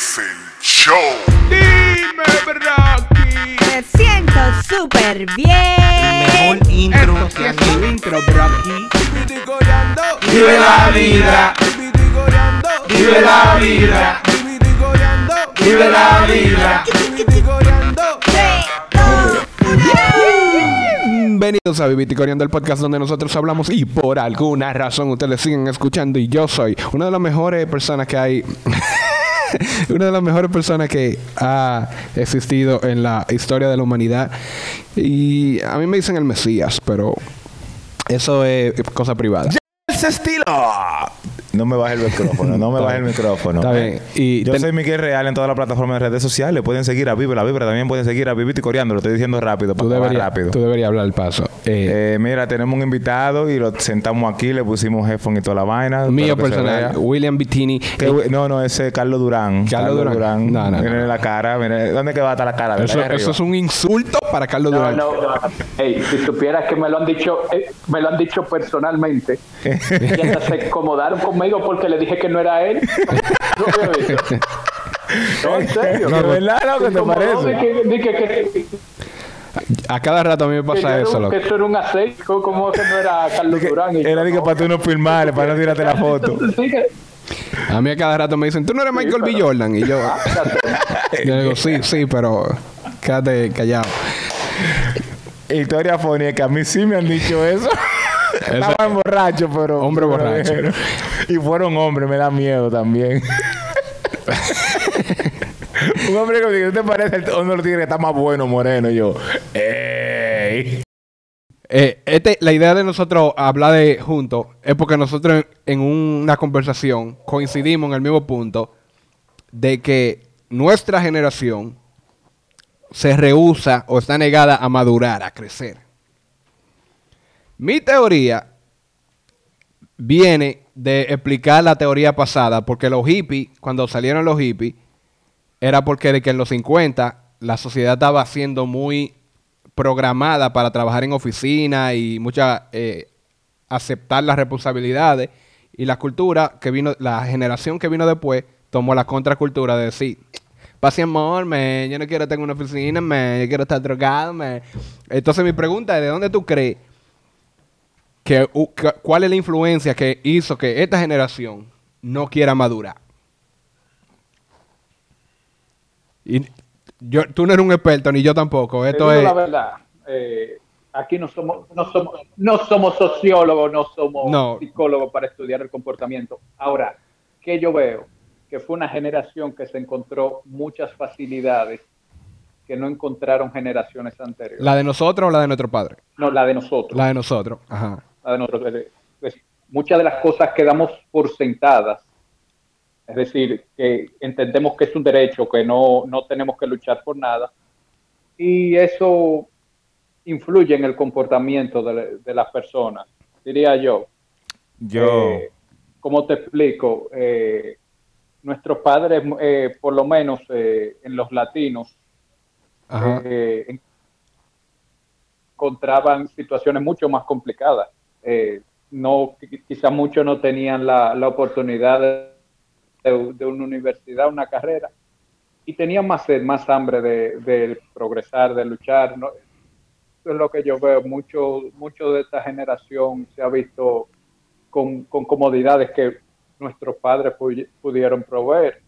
Excel Show. Dime, Rocky. Me siento súper bien. Mejor intro Esto que es un intro, Rocky. Vive la vida. Vive la vida. Vive la vida. Bienvenidos a Viviticoreando, el podcast donde nosotros hablamos y por alguna razón ustedes siguen escuchando y yo soy una de las mejores personas que hay, una de las mejores personas que ha existido en la historia de la humanidad y a mí me dicen el Mesías, pero eso es cosa privada. Ese estilo. No me baje el micrófono, no me Está baje el micrófono. Está bien. Y Yo ten- soy Miguel Real en todas las plataformas de redes sociales. Pueden seguir a Vive la Vibra. También pueden seguir a Viviti Coreando. Lo estoy diciendo rápido tú para acabar deberías, rápido. tú deberías hablar el paso. Eh, Eh, mira, tenemos un invitado y lo sentamos aquí. Le pusimos headphone y toda la vaina. mío personal. William Bettini. Que güey- no, no, ese es Carlos Durán. Carlos Durán. No, no, no. Miren la cara. miren, ¿Dónde que va a estar la cara? Eso, es un insulto para Carlos No, Durán. no, no. Ey, si supieras que me lo han dicho, eh, me lo han dicho personalmente. y hasta se acomodaron conmigo porque le dije que no era él. No. No, en serio. ¿De verdad lo que te parece? de que- que- que- que- A cada rato a mí me que pasa era eso, un- loco. que eso era un aceite, como que no era Carlos Durán. y Era yo, de que no. para tú no filmar, para no tirarte la foto. Que- A mí a cada rato me dicen, tú no eres Michael B. pero- Jordan. Y yo, yo digo, sí, sí, pero quédate callado. Historia que a mí sí me han dicho eso. Estaban borrachos, pero. Hombre borracho. Y fueron hombres, me da miedo también. Un hombre que me dice, ¿te parece el uno los tigres que está más bueno, moreno? Y yo, ¡ey! Eh, este, la idea de nosotros hablar de juntos es porque nosotros en, en una conversación coincidimos en el mismo punto de que nuestra generación se rehúsa o está negada a madurar, a crecer. Mi teoría viene de explicar la teoría pasada, porque los hippies, cuando salieron los hippies, era porque de que en los 50 la sociedad estaba siendo muy programada para trabajar en oficina y mucha eh, aceptar las responsabilidades y la cultura que vino, la generación que vino después tomó la contracultura de decir, pase amor, yo no quiero tener una oficina, man, yo quiero estar drogado, man. Entonces mi pregunta es, ¿de dónde tú crees que, cuál es la influencia que hizo que esta generación no quiera madurar? Y yo, tú no eres un experto, ni yo tampoco. Esto es... la verdad. eh, aquí no somos, no somos, no somos sociólogos, no somos No. psicólogos para estudiar el comportamiento. Ahora, ¿qué yo veo? Que fue una generación que se encontró muchas facilidades que no encontraron generaciones anteriores. ¿La de nosotros o la de nuestro padre? no, la de nosotros. La de nosotros. Ajá. La de nosotros. Es decir, muchas de las cosas que damos por sentadas, es decir, que entendemos que es un derecho, que no, no tenemos que luchar por nada, y eso influye en el comportamiento de, de las personas, diría yo. Yo. Eh, ¿Cómo te explico? Eh, nuestros padres, eh, por lo menos eh, en los latinos, encontraban situaciones mucho más complicadas. Eh, no, qui- quizá muchos no tenían la, la oportunidad de, de- una universidad, una carrera, y tenían más sed, más hambre de, de progresar, de luchar. Eso es lo que yo veo. Mucho, mucho de esta generación se ha visto con, con comodidades que nuestros padres pu- pudieron proveer.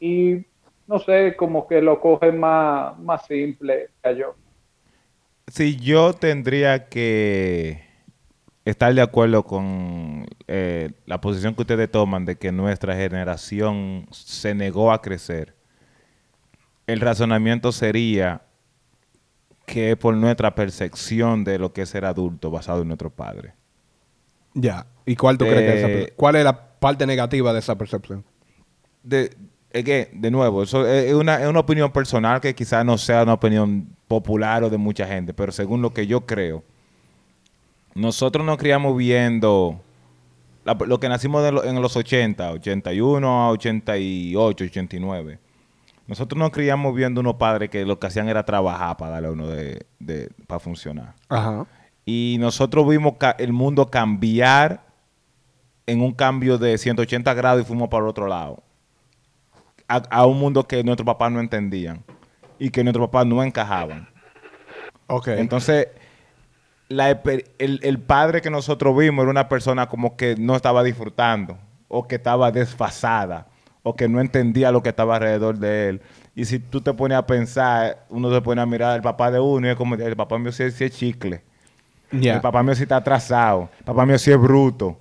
Y no sé, como que lo cogen más, más simple que yo. Si yo tendría que estar de acuerdo con eh, la posición que ustedes toman de que nuestra generación se negó a crecer, el razonamiento sería que es por nuestra percepción de lo que es ser adulto basado en nuestro padre. Ya. ¿Y cuál tú crees que es esa Eh, ¿Cuál es la parte negativa de esa percepción? de, es que, de nuevo, eso es es una, es una opinión personal que quizás no sea una opinión popular o de mucha gente, pero según lo que yo creo, nosotros nos criamos viendo la- lo que nacimos de lo- en los 80, 81 a 88, 89. Nosotros nos criamos viendo unos padres que lo que hacían era trabajar para darle a uno de, de- para funcionar. Ajá. Y nosotros vimos el mundo cambiar en un cambio de 180 grados y fuimos para el otro lado. a, a un mundo que nuestros papás no entendían y que nuestros papás no encajaban. Ok. Entonces, la el, el padre que nosotros vimos era una persona como que no estaba disfrutando, o que estaba desfasada, o que no entendía lo que estaba alrededor de él. Y si tú te pones a pensar, uno se pone a mirar al papá de uno y es como, el papá mío sí, sí es chicle. El papá mío sí está atrasado. El papá mío sí es bruto.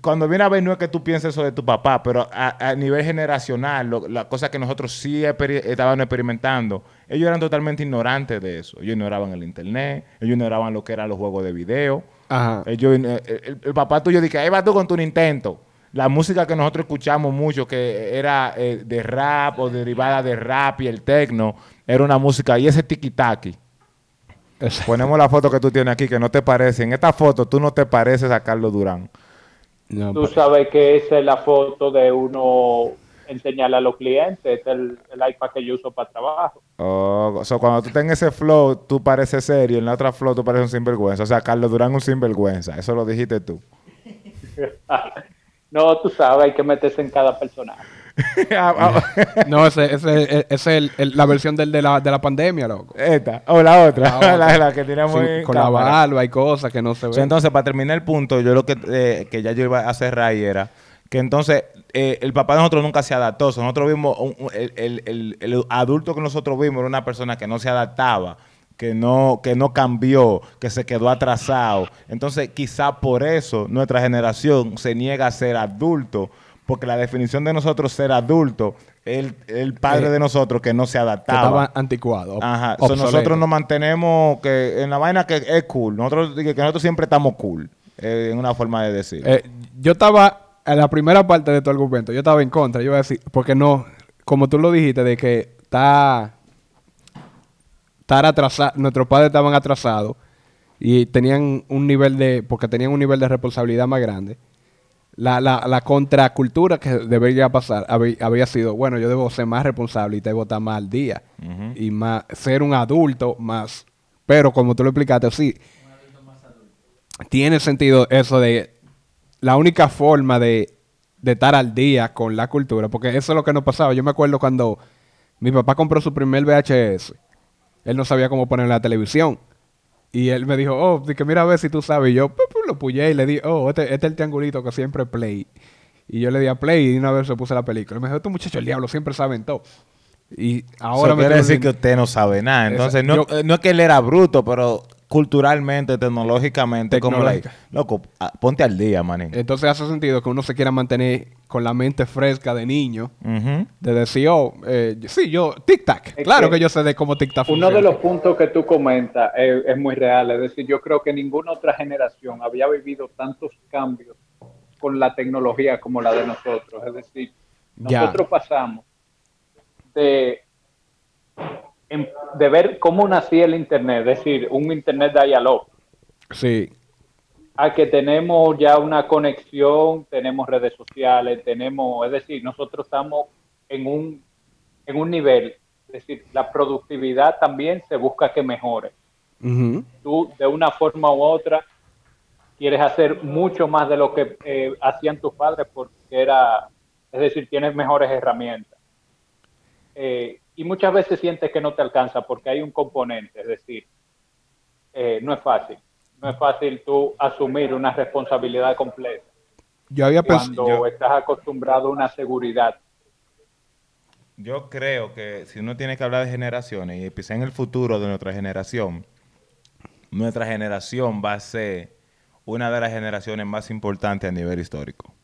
Cuando viene a ver, no es que tú pienses eso de tu papá, pero a, a nivel generacional, lo- la cosa que nosotros sí estábamos experimentando, ellos eran totalmente ignorantes de eso. Ellos ignoraban el internet, ellos ignoraban lo que eran los juegos de video. Ajá. Ellos, eh, el, el papá tuyo dice, ahí vas tú con tu Nintendo. La música que nosotros escuchamos mucho, que era eh, de rap o derivada de rap y el tecno, era una música, y ese tiki-taki. Ponemos la foto que tú tienes aquí, que no te parece. En esta foto tú no te pareces a Carlos Durán. No, Tú sabes que esa es la foto de uno enseñarle a los clientes. Este es el, el iPad que yo uso para trabajo. Oh, o sea, cuando tú tengas ese flow, tú pareces serio. En la otra flow, tú pareces un sinvergüenza. O sea, Carlos Durán un sinvergüenza. Eso lo dijiste tú. No, tú sabes, hay que meterse en cada personaje. Ah, ah, No, ese, ese, ese es el- el- la versión del, de, la, de la pandemia, loco. Esta. O la otra. La otra. La, la que tenemos en con la barba y cosas que no se O sea, ven. entonces, para terminar el punto, yo lo que, eh, que ya yo iba a cerrar ahí era que entonces eh, el papá de nosotros nunca se adaptó. O sea, nosotros vimos, un- un- el, el- el- el adulto que nosotros vimos era una persona que no se adaptaba, que no, que no cambió, que se quedó atrasado. Entonces, quizá por eso nuestra generación se niega a ser adulto, porque la definición de nosotros ser adulto el, el padre Eh, de nosotros que no se que adaptaba. estaba anticuado. Ajá. So, nosotros nos mantenemos que en la vaina que es cool. Nosotros que nosotros siempre estamos cool. eh, en una forma de decir. Eh, yo estaba en la primera parte de tu argumento, yo estaba en contra. Yo iba a decir, porque no, como tú lo dijiste, de que está, estar atrasado, nuestros padres estaban atrasados y tenían un nivel de, porque tenían un nivel de responsabilidad más grande. La, la, la contracultura que debería pasar habí- había sido, bueno, yo debo ser más responsable y debo estar más al día. Y más ser un adulto más. Pero como tú lo explicaste, sí. Tiene sentido eso de la única forma de, de estar al día con la cultura, porque eso es lo que nos pasaba. Yo me acuerdo cuando mi papá compró su primer VHS, él no sabía cómo poner la televisión. Y él me dijo, oh, que mira a ver si tú sabes. Y yo pu, pu, lo puyé y le di, oh, este, este es el triangulito que siempre play. Y yo le di a play y una vez se puse la película. Y me dijo, este muchacho, el diablo, siempre saben todo. Y ahora Eso me quiere decir que usted no sabe nada. Entonces, Exacto. no, Yo- eh, no es que él era bruto, pero culturalmente, tecnológicamente, como la, Tecnológica. loco, ah, ponte al día, manín. Entonces hace sentido que uno se quiera mantener con la mente fresca de niño. Ujú. De decir, oh, eh, sí, yo, tic-tac. Claro que que yo sé de cómo tic-tac Uno funciona. de los puntos que tú comentas es, es muy real. Es decir, yo creo que ninguna otra generación había vivido tantos cambios con la tecnología como la de nosotros. Es decir, nosotros pasamos de, en- de ver cómo nacía el Internet, es decir, un Internet dial-up, Sí, a que tenemos ya una conexión, tenemos redes sociales, tenemos, es decir, nosotros estamos en un, en un nivel, es decir, la productividad también se busca que mejore. Ujú. Tú de una forma u otra quieres hacer mucho más de lo que eh, hacían tus padres porque era, es decir, tienes mejores herramientas. Eh, y muchas veces sientes que no te alcanza porque hay un componente, es decir, eh, no es fácil. No es fácil tú asumir una responsabilidad completa Yo había pensado. cuando yo- estás acostumbrado a una seguridad. Yo creo que si uno tiene que hablar de generaciones y empezar en el futuro de nuestra generación, nuestra generación va a ser una de las generaciones más importantes a nivel histórico.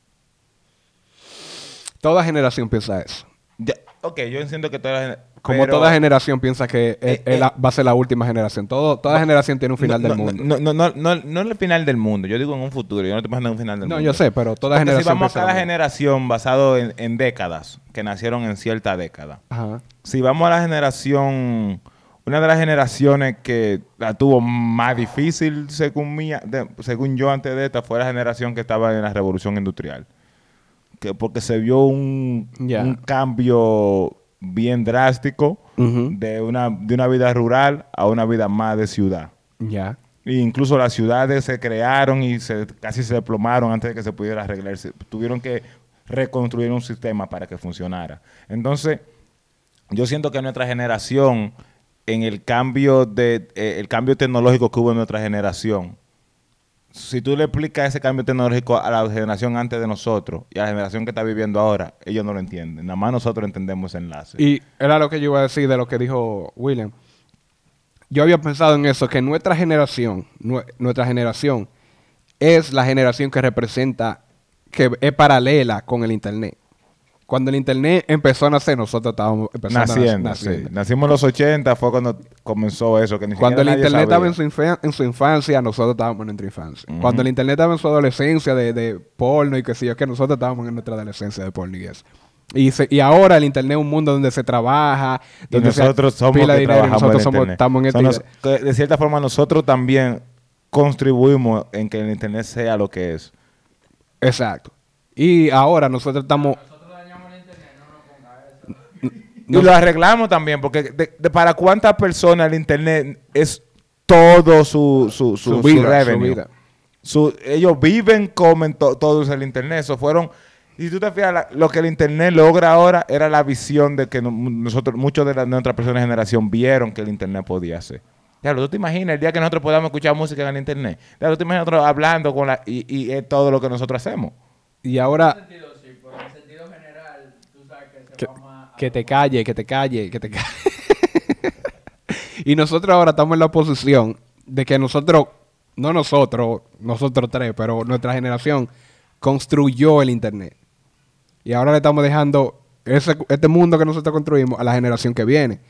Toda generación piensa eso. Ok, yo entiendo que toda la Como pero- toda generación piensa que Eh, eh. va a ser la última generación. Todo, toda generación tiene un final no, del no, mundo. No, no, no, no, no el final del mundo. Yo digo en un futuro. Yo no estoy pensando en un final del No, mundo. yo sé, pero toda Porque generación si vamos a cada generación basado en, en décadas, que nacieron en cierta década. Ajá. Si vamos a la generación, una de las generaciones que la tuvo más difícil, según, mía, de- según yo antes de esta, fue la generación que estaba en la revolución industrial. Que porque se vio un, un cambio bien drástico de, una, de una vida rural a una vida más de ciudad. Ya. E incluso las ciudades se crearon y se, casi se desplomaron antes de que se pudiera arreglarse. Tuvieron que reconstruir un sistema para que funcionara. Entonces, yo siento que nuestra generación, en el cambio de eh, el cambio tecnológico que hubo en nuestra generación, si tú le explicas ese cambio tecnológico a la generación antes de nosotros y a la generación que está viviendo ahora, ellos no lo entienden. Nada más nosotros entendemos ese enlace. Y era lo que yo iba a decir de lo que dijo William. Yo había pensado en eso, que nuestra generación, nue- nuestra generación, es la generación que representa, que es paralela con el Internet. Cuando el Internet empezó a nacer, nosotros estábamos empezando a Naciendo, nacer. sí. Nacimos en los 80, fue cuando comenzó eso. Que ni Cuando el internet estaba en su, infa- en su infancia, nosotros estábamos en nuestra infancia. Cuando el internet estaba en su adolescencia de, de porno y que sé yo, que nosotros estábamos en nuestra adolescencia de porno y eso. Y, se- y ahora el internet es un mundo donde se trabaja, Y donde se nosotros somos pila que dinero y nosotros somos, estamos en este nos- de cierta forma nosotros también contribuimos en que el internet sea lo que es. Exacto. Y ahora nosotros estamos... Y lo arreglamos también, porque de- de- para cuántas personas el internet es todo su, su, su, Su vida, su revenue. vida. Su- ellos viven, comen to- todo es el internet. Eso fueron. Y tú te fijas, la- lo que el internet logra ahora era la visión de que no- nosotros, muchos de, la, de nuestra persona de generación vieron que el internet podía hacer. Claro, tú te imaginas el día que nosotros podamos escuchar música en el internet. Claro, tú te imaginas nosotros hablando con la. Y, y es todo lo que nosotros hacemos. Y ahora... sentido sí, pero en sentido general, tú sabes que se Que, va más... que te calle, que te calle, que te calle. y nosotros ahora estamos en la posición de que nosotros, no nosotros, nosotros tres, pero nuestra generación construyó el Internet. Y ahora le estamos dejando ese, este mundo que nosotros construimos a la generación que viene.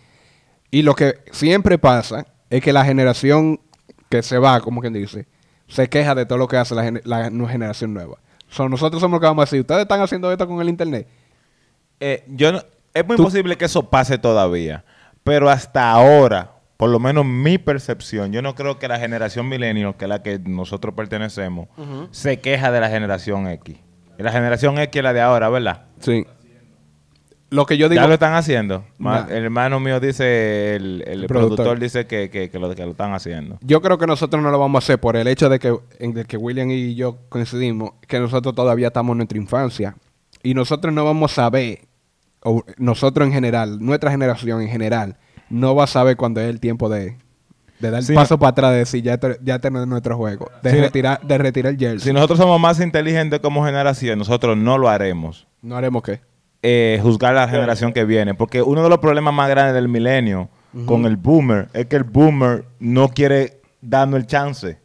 Y lo que siempre pasa es que la generación que se va, como quien dice, se queja de todo lo que hace la, gene- la generación nueva. So, nosotros somos los que vamos a decir, ustedes están haciendo esto con el Internet. Eh, yo no- es muy Tú- posible que eso pase todavía, pero hasta ahora, por lo menos mi percepción, yo no creo que la generación millennial, que es la que nosotros pertenecemos, se queja de la generación X. Y la generación X es la de ahora, ¿verdad? Sí. Lo que yo digo... ya lo están haciendo. Nah. El hermano mío dice, el, el El productor. productor. dice que, que- que lo, que lo están haciendo. Yo creo que nosotros no lo vamos a hacer por el hecho de que, en que William y yo coincidimos, que nosotros todavía estamos en nuestra infancia. Y nosotros no vamos a ver, o nosotros en general, nuestra generación en general, no va a saber cuándo es el tiempo de, de dar el Sí, paso para atrás, de decir, ya, ya nuestro juego, de, no- retirar, de retirar el jersey. Si nosotros somos más inteligentes como generación, nosotros no lo haremos. no haremos qué. eh, juzgar a la generación que viene. Porque uno de los problemas más grandes del milenio con el boomer es que el boomer no quiere darnos el chance.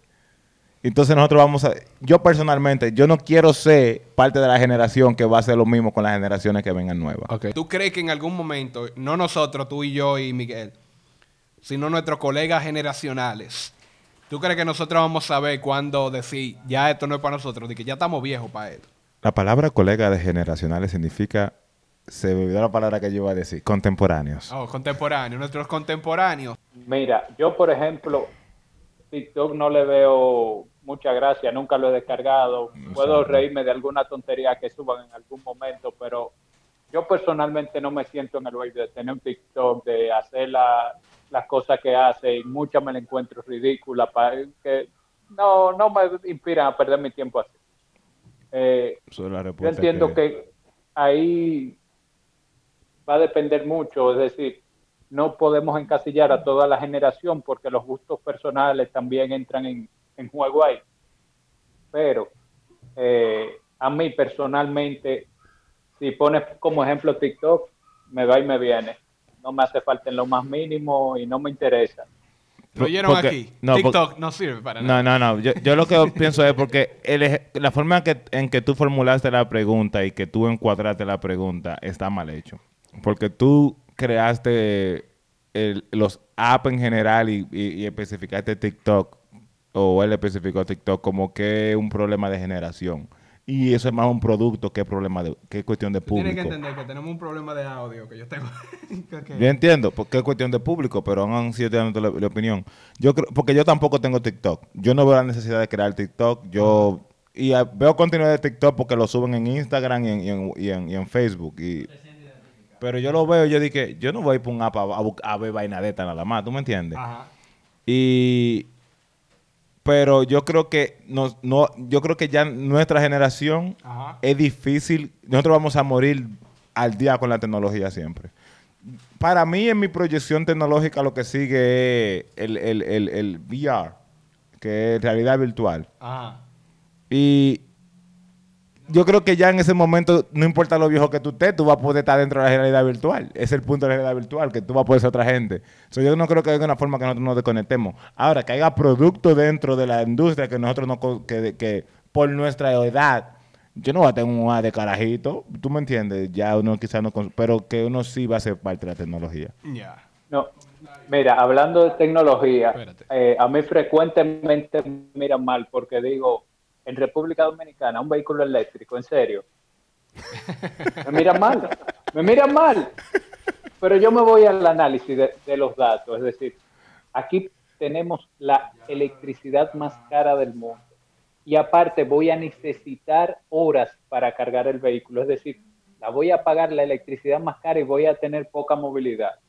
Entonces nosotros vamos a... Yo personalmente, yo no quiero ser parte de la generación que va a hacer lo mismo con las generaciones que vengan nuevas. ¿Tú crees que en algún momento, no nosotros, tú y yo y Miguel, sino nuestros colegas generacionales, ¿tú crees que nosotros vamos a saber cuándo decir, ya esto no es para nosotros, de que ya estamos viejos para esto? La palabra colega de generacionales significa... Se me olvidó la palabra que yo iba a decir. Contemporáneos. Oh, contemporáneos, nuestros contemporáneos. Mira, yo por ejemplo, TikTok no le veo mucha gracia, nunca lo he descargado. Puedo reírme de alguna tontería que suban en algún momento, pero yo personalmente no me siento en el vibe de tener un TikTok, de hacer la- las cosas que hace y muchas me la encuentro ridícula, que no, no me inspiran a perder mi tiempo así. Eh, yo entiendo que ahí va a depender mucho, es decir, no podemos encasillar a toda la generación porque los gustos personales también entran en, en juego ahí. Pero eh, a mí personalmente, si pones como ejemplo TikTok, me va y me viene. No me hace falta en lo más mínimo y no me interesa. ¿Lo oyeron Porque- aquí? no, TikTok no sirve para nada. No, no, no. Yo, yo lo que pienso es porque el la forma que, en que tú formulaste la pregunta y que tú encuadraste la pregunta está mal hecho. Porque tú creaste el- los apps en general y, y- y especificaste TikTok, o él especificó TikTok como que es un problema de generación. Y eso es más un producto que problema de, que es cuestión de Tú tienes público. que entender que tenemos un problema de audio que yo tengo. Yo entiendo, porque es cuestión de público, pero aún estoy dando la, la opinión. Yo creo, porque yo tampoco tengo TikTok. Yo no veo la necesidad de crear TikTok. Yo y veo contenido de TikTok porque lo suben en Instagram y en, y en- y en- y en Facebook. Y, pero yo lo veo, yo dije, yo no voy por un app a, a a ver vaina de esta nada más, ¿tú me entiendes? Ajá. Y pero yo creo que nos, no, yo creo que ya nuestra generación Ajá. es difícil. Nosotros vamos a morir al día con la tecnología siempre. Para mí, en mi proyección tecnológica, lo que sigue es el, el, el, el VR, que es realidad virtual. Ajá. Y yo creo que ya en ese momento, no importa lo viejo que tú estés, tú vas a poder estar dentro de la realidad virtual. Es el punto de la realidad virtual, que tú vas a poder ser otra gente. So, yo no creo que haya una forma que nosotros nos desconectemos. Ahora, que haya productos dentro de la industria que nosotros no, co- que, que por nuestra edad, yo no voy a tener un A de carajito, tú me entiendes, ya uno quizás no, pero que uno sí va a ser parte de la tecnología. Ya. No, mira, hablando de tecnología, eh, a mí frecuentemente me miran mal porque digo, en República Dominicana, un vehículo eléctrico, en serio. Me miran mal, me miran mal. Pero yo me voy al análisis de, los datos, es decir, aquí tenemos la electricidad más cara del mundo. Y aparte voy a necesitar horas para cargar el vehículo, es decir, la voy a pagar la electricidad más cara y voy a tener poca movilidad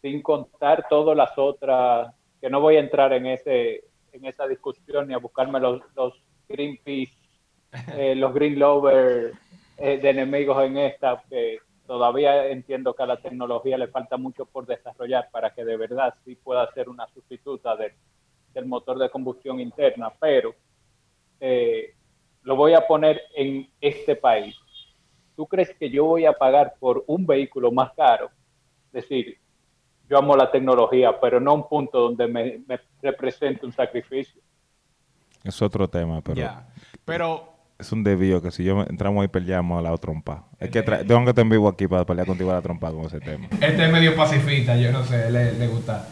sin contar todas las otras, que no voy a entrar en ese en esa discusión ni a buscarme los, los Greenpeace, eh, los Green Lover eh, de enemigos en esta, que todavía entiendo que a la tecnología le falta mucho por desarrollar para que de verdad sí pueda ser una sustituta del, motor de combustión interna, pero eh, lo voy a poner en este país. ¿Tú crees que yo voy a pagar por un vehículo más caro? Es decir, yo amo la tecnología, pero no un punto donde me, me represente un sacrificio. Es otro tema, pero Ya. Pero, es un desvío que si yo me- entramos y peleamos a la trompa. Es que tra- tengo que estar en vivo aquí para pelear contigo a la trompa con ese tema. este es medio pacifista, yo no sé, le, le gusta.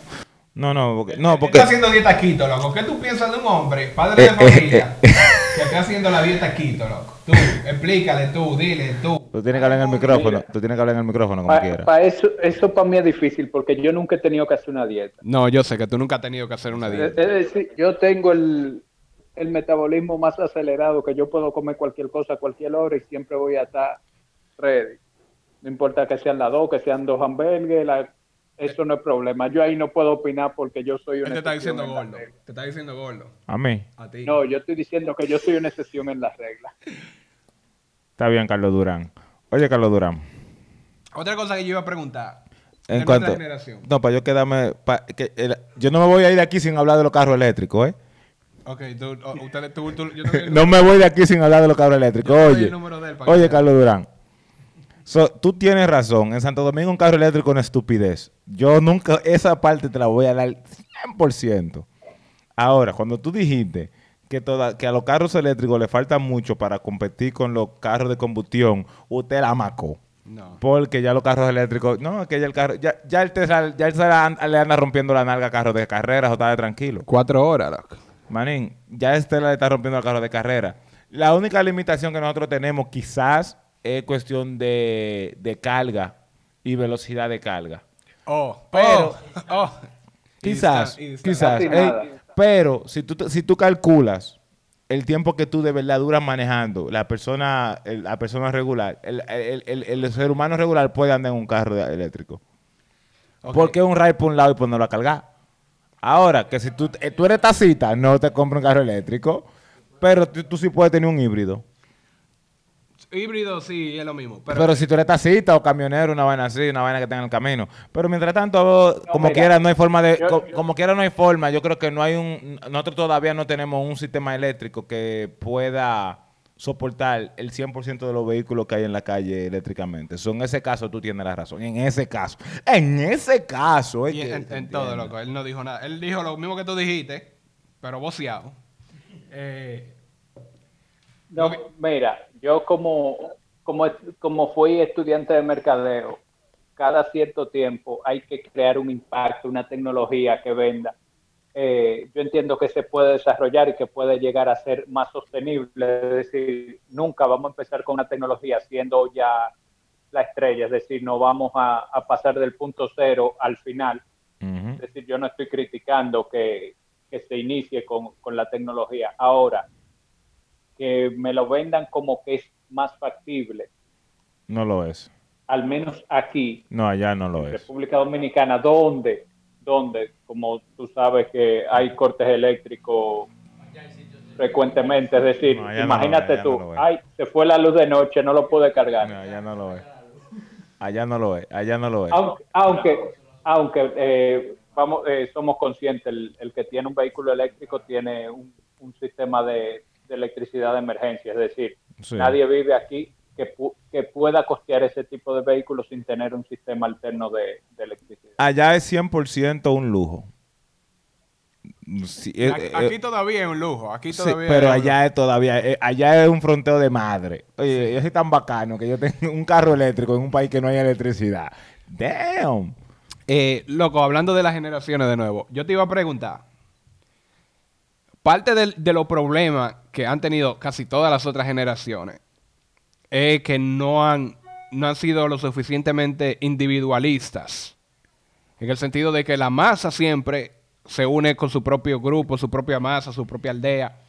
No, no, porque, no, Está porque haciendo dieta keto, loco. ¿Qué tú piensas de un hombre, padre de Eh, familia, que está haciendo la dieta keto, loco? Tú, explícale tú, dile tú. tú tienes que hablar en el micrófono, tú tienes que hablar en el micrófono como Pa- quieras. pa eso eso para mí es difícil porque yo nunca he tenido que hacer una dieta. No, yo sé que tú nunca has tenido que hacer una Es, dieta. es decir, yo tengo el, el metabolismo más acelerado que yo puedo comer cualquier cosa a cualquier hora y siempre voy a estar ready. No importa que sean las dos, que sean dos hamburgues, la- eso no es problema. Yo ahí no puedo opinar porque yo soy Él una te está excepción diciendo gordo. Te está diciendo gordo. A mí. A ti. No, yo estoy diciendo que yo soy una excepción en las reglas. Está bien, Carlos Durán. Oye, Carlos Durán. Otra cosa que yo iba a preguntar. En cuanto. generación. No, para yo quedarme. pa- que el- yo no me voy a ir de aquí sin hablar de los carros eléctricos, ¿eh? Ok, tú, o- ustedes, tú, tú- yo te doy el No me voy de aquí sin hablar de los carros eléctricos. Yo Oye, el número de él para oye, que- Carlos Durán. So, tú tienes razón. En Santo Domingo un carro eléctrico es una estupidez. Yo nunca, esa parte te la voy a dar 100%. Ahora, cuando tú dijiste que, toda, que a los carros eléctricos le falta mucho para competir con los carros de combustión, usted la macó. No. Porque ya los carros eléctricos, no, es que ya el carro, ya, ya el Tesla, ya el Tesla le anda rompiendo la nalga a carros de carreras o está de tranquilo. Cuatro horas, loco. Manín, ya este le está rompiendo el carro de carrera. La única limitación que nosotros tenemos quizás es cuestión de, de carga y velocidad de carga. Oh, Pero- oh, oh. Y Quizás, y quizás. Ey, pero si tú, si tú calculas el tiempo que tú de verdad duras manejando, la persona, el- la persona regular, el, el- el- el ser humano regular puede andar en un carro de- eléctrico. Ok. Porque un ride por un lado y ponerlo a cargar. Ahora, que si tú, eh, tú eres tacita, no te compras un carro eléctrico, pero tú, tú sí puedes tener un híbrido. Híbrido sí, es lo mismo. Pero, Pero, si tú eres tacita o camionero, una vaina así, una vaina que tenga en el camino. Pero mientras tanto, como mira, quiera, no hay forma de... yo- co- yo- como quiera, no hay forma. Yo creo que no hay un... Nosotros todavía no tenemos un sistema eléctrico que pueda soportar el 100% de los vehículos que hay en la calle eléctricamente. So, en ese caso tú tienes la razón. En ese caso. En ese caso. es y que- en, en todo, loco. Él no dijo nada. Él dijo lo mismo que tú dijiste, pero voceado. Eh, No, mira, yo como, como, como fui estudiante de mercadeo, cada cierto tiempo hay que crear un impacto, una tecnología que venda. Eh, yo entiendo que se puede desarrollar y que puede llegar a ser más sostenible. Es decir, nunca vamos a empezar con una tecnología siendo ya la estrella. Es decir, no vamos a, a pasar del punto cero al final. Es decir, yo no estoy criticando que, que se inicie con, con la tecnología. Ahora, que me lo vendan como que es más factible, No lo es. al menos aquí, No, allá no lo en es. República Dominicana, donde, donde, como tú sabes que hay cortes eléctricos frecuentemente. Es decir, No, no imagínate ve, tú, no ay, se fue la luz de noche, no lo pude cargar. No, allá no lo es. Allá no lo es. Allá no lo es. Aunque, aunque, aunque, eh, vamos, eh, somos conscientes, el, el que tiene un vehículo eléctrico tiene un, un sistema de, de electricidad de emergencia. Es decir, Sí. nadie vive aquí que, pu- que pueda costear ese tipo de vehículos sin tener un sistema alterno de, de electricidad. Allá es 100% un lujo. Sí, eh, Aquí, eh, aquí todavía es un lujo. Aquí Sí, todavía pero es allá es todavía, eh, allá es un fronteo de madre. Oye, yo soy tan bacano que yo tengo un carro eléctrico en un país que no hay electricidad. Damn. Eh, loco, hablando de las generaciones de nuevo, yo te iba a preguntar. Parte del- de los problemas que han tenido casi todas las otras generaciones es que no han, no han sido lo suficientemente individualistas. En el sentido de que la masa siempre se une con su propio grupo, su propia masa, su propia aldea.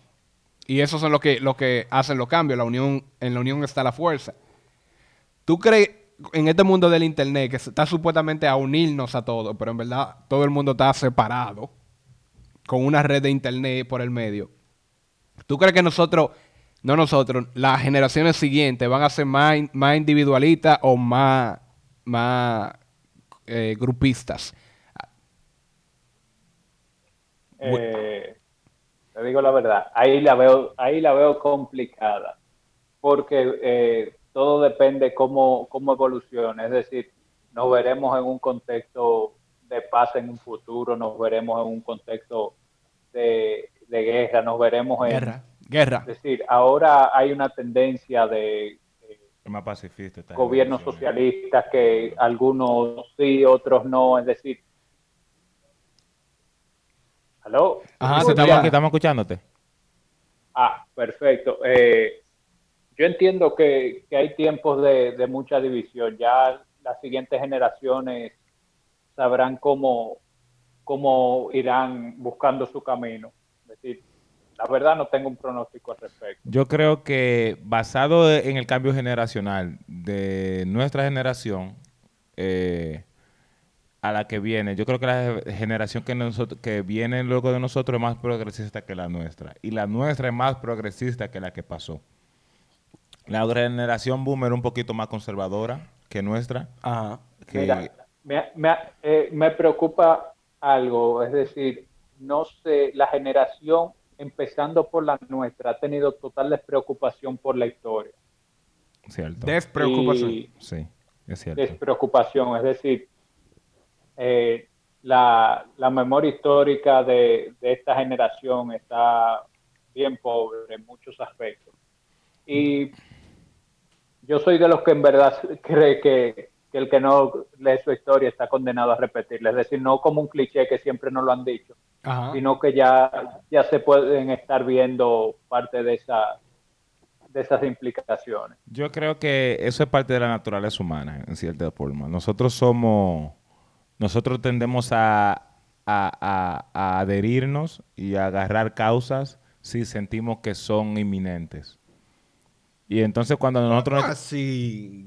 Y esos son los que, los que hacen los cambios. La unión, en la unión está la fuerza. ¿Tú crees en este mundo del internet que está supuestamente a unirnos a todos, pero en verdad todo el mundo está separado con una red de internet por el medio? ¿Tú crees que nosotros, no nosotros, las generaciones siguientes van a ser más, más individualistas o más, más eh, grupistas? Eh, te digo la verdad, ahí la veo, ahí la veo complicada, porque eh, todo depende cómo, cómo evolucione. Es decir, nos veremos en un contexto de paz en un futuro, nos veremos en un contexto de, de guerra, nos veremos en... Guerra. Guerra. Es decir, ahora hay una tendencia de eh, más pacifista. gobiernos socialistas que algunos sí, otros no. Es decir, ¿aló? Ajá, se estamos aquí, estamos escuchándote. Ah, perfecto. Eh, yo entiendo que, que hay tiempos de, de mucha división. Ya las siguientes generaciones sabrán cómo, cómo irán buscando su camino. La verdad no tengo un pronóstico al respecto. Yo creo que basado en el cambio generacional de nuestra generación eh, a la que viene, yo creo que la generación que, nosotros, que viene luego de nosotros es más progresista que la nuestra. Y la nuestra es más progresista que la que pasó. La generación boomer un poquito más conservadora que nuestra. Ajá. Que, Mira, me, me- eh, me preocupa algo, es decir, no sé, la generación, empezando por la nuestra, ha tenido total despreocupación por la historia. cierto. Despreocupación. Y sí, es cierto. despreocupación, es decir, eh, la, la memoria histórica de, de esta generación está bien pobre en muchos aspectos. Y yo soy de los que en verdad cree que, que el que no lee su historia está condenado a repetirla. Es decir, no como un cliché que siempre nos lo han dicho, Ajá. sino que ya, ya se pueden estar viendo parte de, esa, de esas implicaciones. Yo creo que eso es parte de la naturaleza humana, en cierta forma. Nosotros somos, nosotros tendemos a, a- a- a adherirnos y a agarrar causas si sentimos que son inminentes. Y entonces cuando nosotros, Así.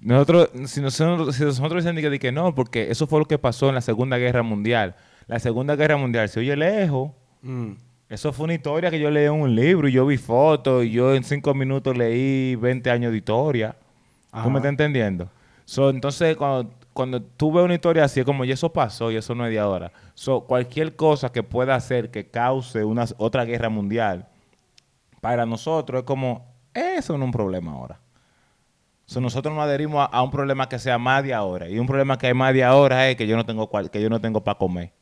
Nosotros si nosotros, si nosotros dicen que, que no, porque eso fue lo que pasó en la Segunda Guerra Mundial. La Segunda Guerra Mundial se oye lejos. Mm. Eso fue una historia que yo leí en un libro y yo vi fotos y yo en cinco minutos leí 20 años de historia. Ajá. ¿Tú me estás entendiendo? So, entonces, cuando, cuando tú ves una historia así, es como, y eso pasó y eso no es de ahora. So, cualquier cosa que pueda hacer que cause una, otra guerra mundial, para nosotros es como, eso no es un problema ahora. So, nosotros nos adherimos a, a un problema que sea más de ahora. Y un problema que hay más de ahora es que yo no tengo cual- que yo no tengo para comer.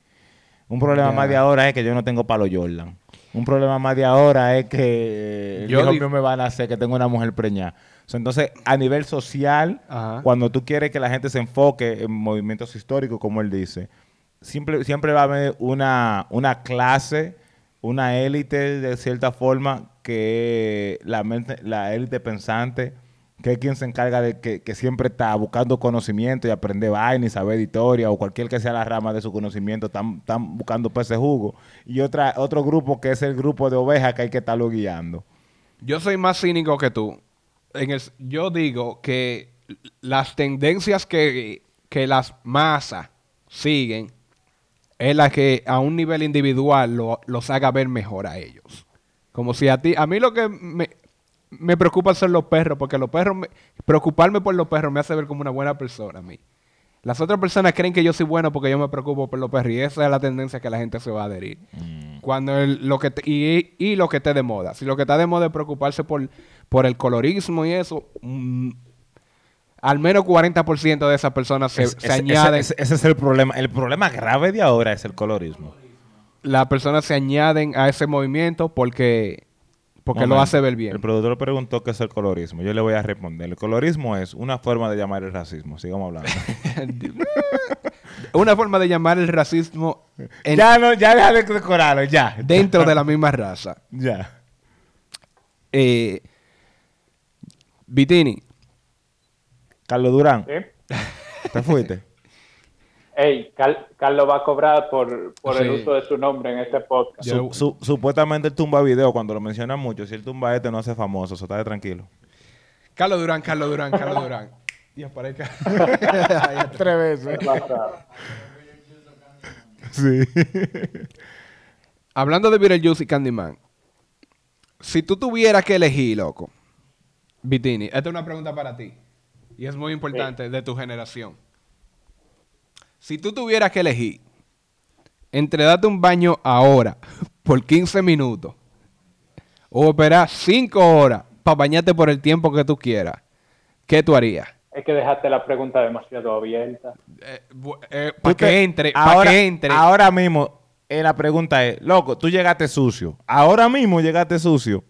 Un problema más de ahora es que yo no tengo para los Jordan. Un problema más de ahora es que eh, el Yo hijo di- mío me van a hacer que tengo una mujer preñada. So, entonces, a nivel social, Ajá. cuando tú quieres que la gente se enfoque en movimientos históricos, como él dice, siempre, siempre va a haber una, una clase, una élite de cierta forma, que la, mente, la élite pensante, que es quien se encarga de que, siempre está buscando conocimiento y aprender vaina y saber de o cualquier que sea la rama de su conocimiento, están, están buscando ese jugo. Y otra, otro grupo que es el grupo de ovejas que hay que estarlo guiando. Yo soy más cínico que tú. En el- yo digo que las tendencias que, que las masas siguen es la que a un nivel individual lo- los haga ver mejor a ellos. Como si a ti, a mí lo que me, me preocupa son los perros, porque los perros, me- preocuparme por los perros me hace ver como una buena persona a mí. Las otras personas creen que yo soy bueno porque yo me preocupo por los perros y esa es la tendencia que la gente se va a adherir. Cuando el- lo que te- y, y lo que esté de moda. Si lo que está de moda es preocuparse por, por el colorismo y eso, mm, al menos 40% de esas personas se, Es- se añaden. ese, ese es el problema. El problema grave de ahora es el colorismo. las personas se añaden a ese movimiento porque, porque lo hace ver bien. El productor preguntó qué es el colorismo. Yo le voy a responder. El colorismo es una forma de llamar el racismo. Sigamos hablando. Una forma de llamar el racismo en- ya no, ya deja de decorarlo, ya. dentro de la misma raza. Ya. Eh, Vitini, Carlos Durán, ¿Sí? ¿te fuiste? Ey, Cal- Carlos va a cobrar por, por el uso de su nombre en este podcast. Yo- Su- su- supuestamente él tumba video cuando lo menciona mucho. Si él tumba este, no hace famoso. Eso está de tranquilo. Carlos Durán, Carlos Durán, Carlos Durán. Dios, parezca. Tres veces. Sí. Hablando de Beetlejuice y Candyman, si tú tuvieras que elegir, loco, Vitini, esta es una pregunta para ti y es muy importante de tu generación. Si tú tuvieras que elegir entre darte un baño ahora por 15 minutos o esperar 5 horas para bañarte por el tiempo que tú quieras, ¿qué tú harías? Es que dejaste la pregunta demasiado abierta. para Tú te- que entre, para ahora, que entre. Ahora mismo, eh, la pregunta es, loco, tú llegaste sucio. Ahora mismo llegaste sucio.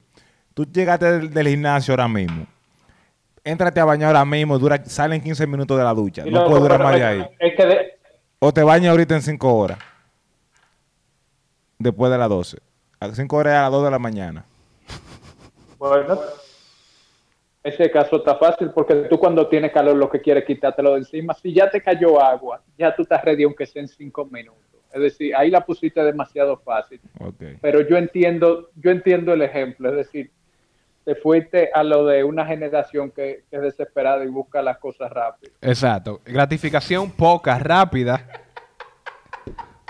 Tú llegaste del, del gimnasio ahora mismo. Éntrate a bañar ahora mismo, dura, salen 15 minutos de la ducha. Y No luego, puedo durar pero más de ahí. Es que de- O te bañas ahorita en 5 horas. Después de las 12. A 5 horas a las 2 de la mañana. bueno, ese caso está fácil porque tú cuando tienes calor lo que quieres es quitártelo de encima. Si ya te cayó agua, ya tú estás ready aunque sea en cinco minutos. Es decir, ahí la pusiste demasiado fácil. Ok. Pero yo entiendo, yo entiendo el ejemplo. Es decir, te fuiste a lo de una generación que, que es desesperada y busca las cosas rápido. Exacto. Gratificación poca, rápida.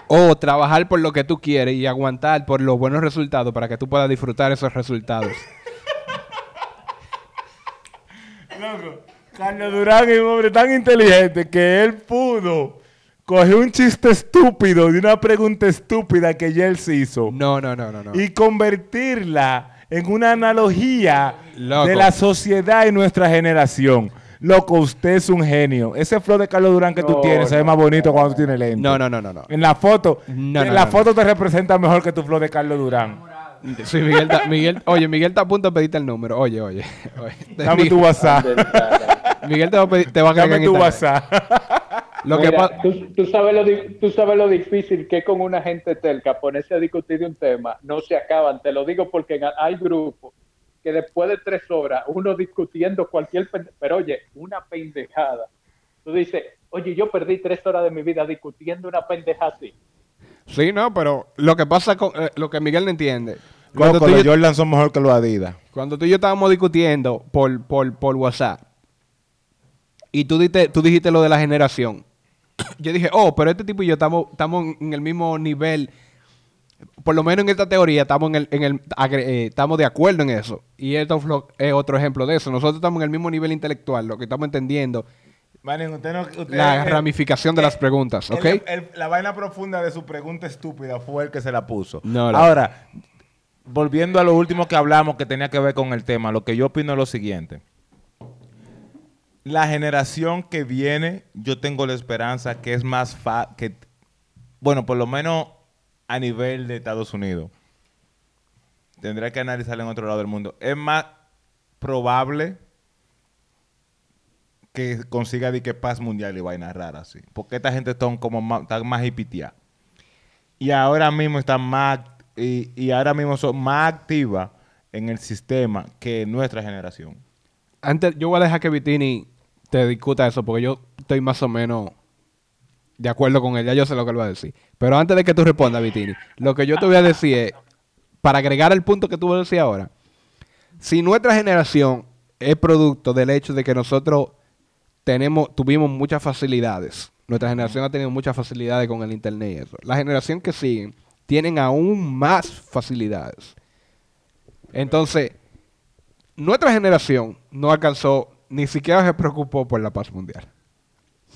O trabajar por lo que tú quieres y aguantar por los buenos resultados para que tú puedas disfrutar esos resultados. Loco, Carlos Durán es un hombre tan inteligente que él pudo coger un chiste estúpido de una pregunta estúpida que ya él se hizo No, no, no, no, no. y convertirla en una analogía Loco. de la sociedad y nuestra generación. Loco, usted es un genio. Ese flow de Carlos Durán que tú No, tienes se ve no, más bonito cuando tú tienes lente. No, no, no, no, no. En la foto, No, en no, la no, foto te representa mejor que tu flow de Carlos Durán. Sí, Miguel, está- Miguel, oye, Miguel está a punto de pedirte el número. Oye, oye. oye. Dame Miguel, tu WhatsApp. Miguel te va a, pedir- te va a Dame tu Instagram. WhatsApp. Lo que Mira, pa- tú, tú sabes lo, tú sabes lo difícil que es con una gente telca ponerse a discutir de un tema, no se acaban. Te lo digo porque hay grupos que después de tres horas, uno discutiendo cualquier, pero oye, una pendejada. Tú dices, oye, yo perdí tres horas de mi vida discutiendo una pendeja así. Sí, no, pero lo que pasa con eh, lo que Miguel no entiende. Cuando Loco, tú, y los yo, Jordan son mejor que los Adidas. cuando tú y yo estábamos discutiendo por, por, por WhatsApp y tú, diste, tú dijiste lo de la generación, yo dije, oh, pero este tipo y yo estamos, en el mismo nivel. Por lo menos en esta teoría estamos, en el, en el, eh, estamos de acuerdo en eso. Y esto es otro ejemplo de eso. Nosotros estamos en el mismo nivel intelectual, lo que estamos entendiendo, Manín, usted no, usted- la ramificación de las preguntas, ¿ok? la vaina profunda de su pregunta estúpida fue el que se la puso. No, no. Ahora, volviendo a lo último que hablamos que tenía que ver con el tema, lo que yo opino es lo siguiente. La generación que viene, yo tengo la esperanza que es más fa que bueno, por lo menos a nivel de Estados Unidos. Tendré que analizarlo en otro lado del mundo. Es más probable que consiga de que paz mundial y vainas raras así. Porque esta gente están como más, están más. Y ahora mismo están más y, y ahora mismo son más activas en el sistema que nuestra generación. Antes, yo voy a dejar que Vitini te discuta eso, porque yo estoy más o menos de acuerdo con él. Ya yo sé lo que él va a decir. Pero antes de que tú respondas, Vitini, lo que yo te voy a decir es, para agregar el punto que tú vas a decir ahora, si nuestra generación es producto del hecho de que nosotros tenemos, tuvimos muchas facilidades, nuestra generación ha tenido muchas facilidades con el internet y eso. La generación que sigue tienen aún más facilidades. Entonces, nuestra generación no alcanzó, ni siquiera se preocupó por la paz mundial.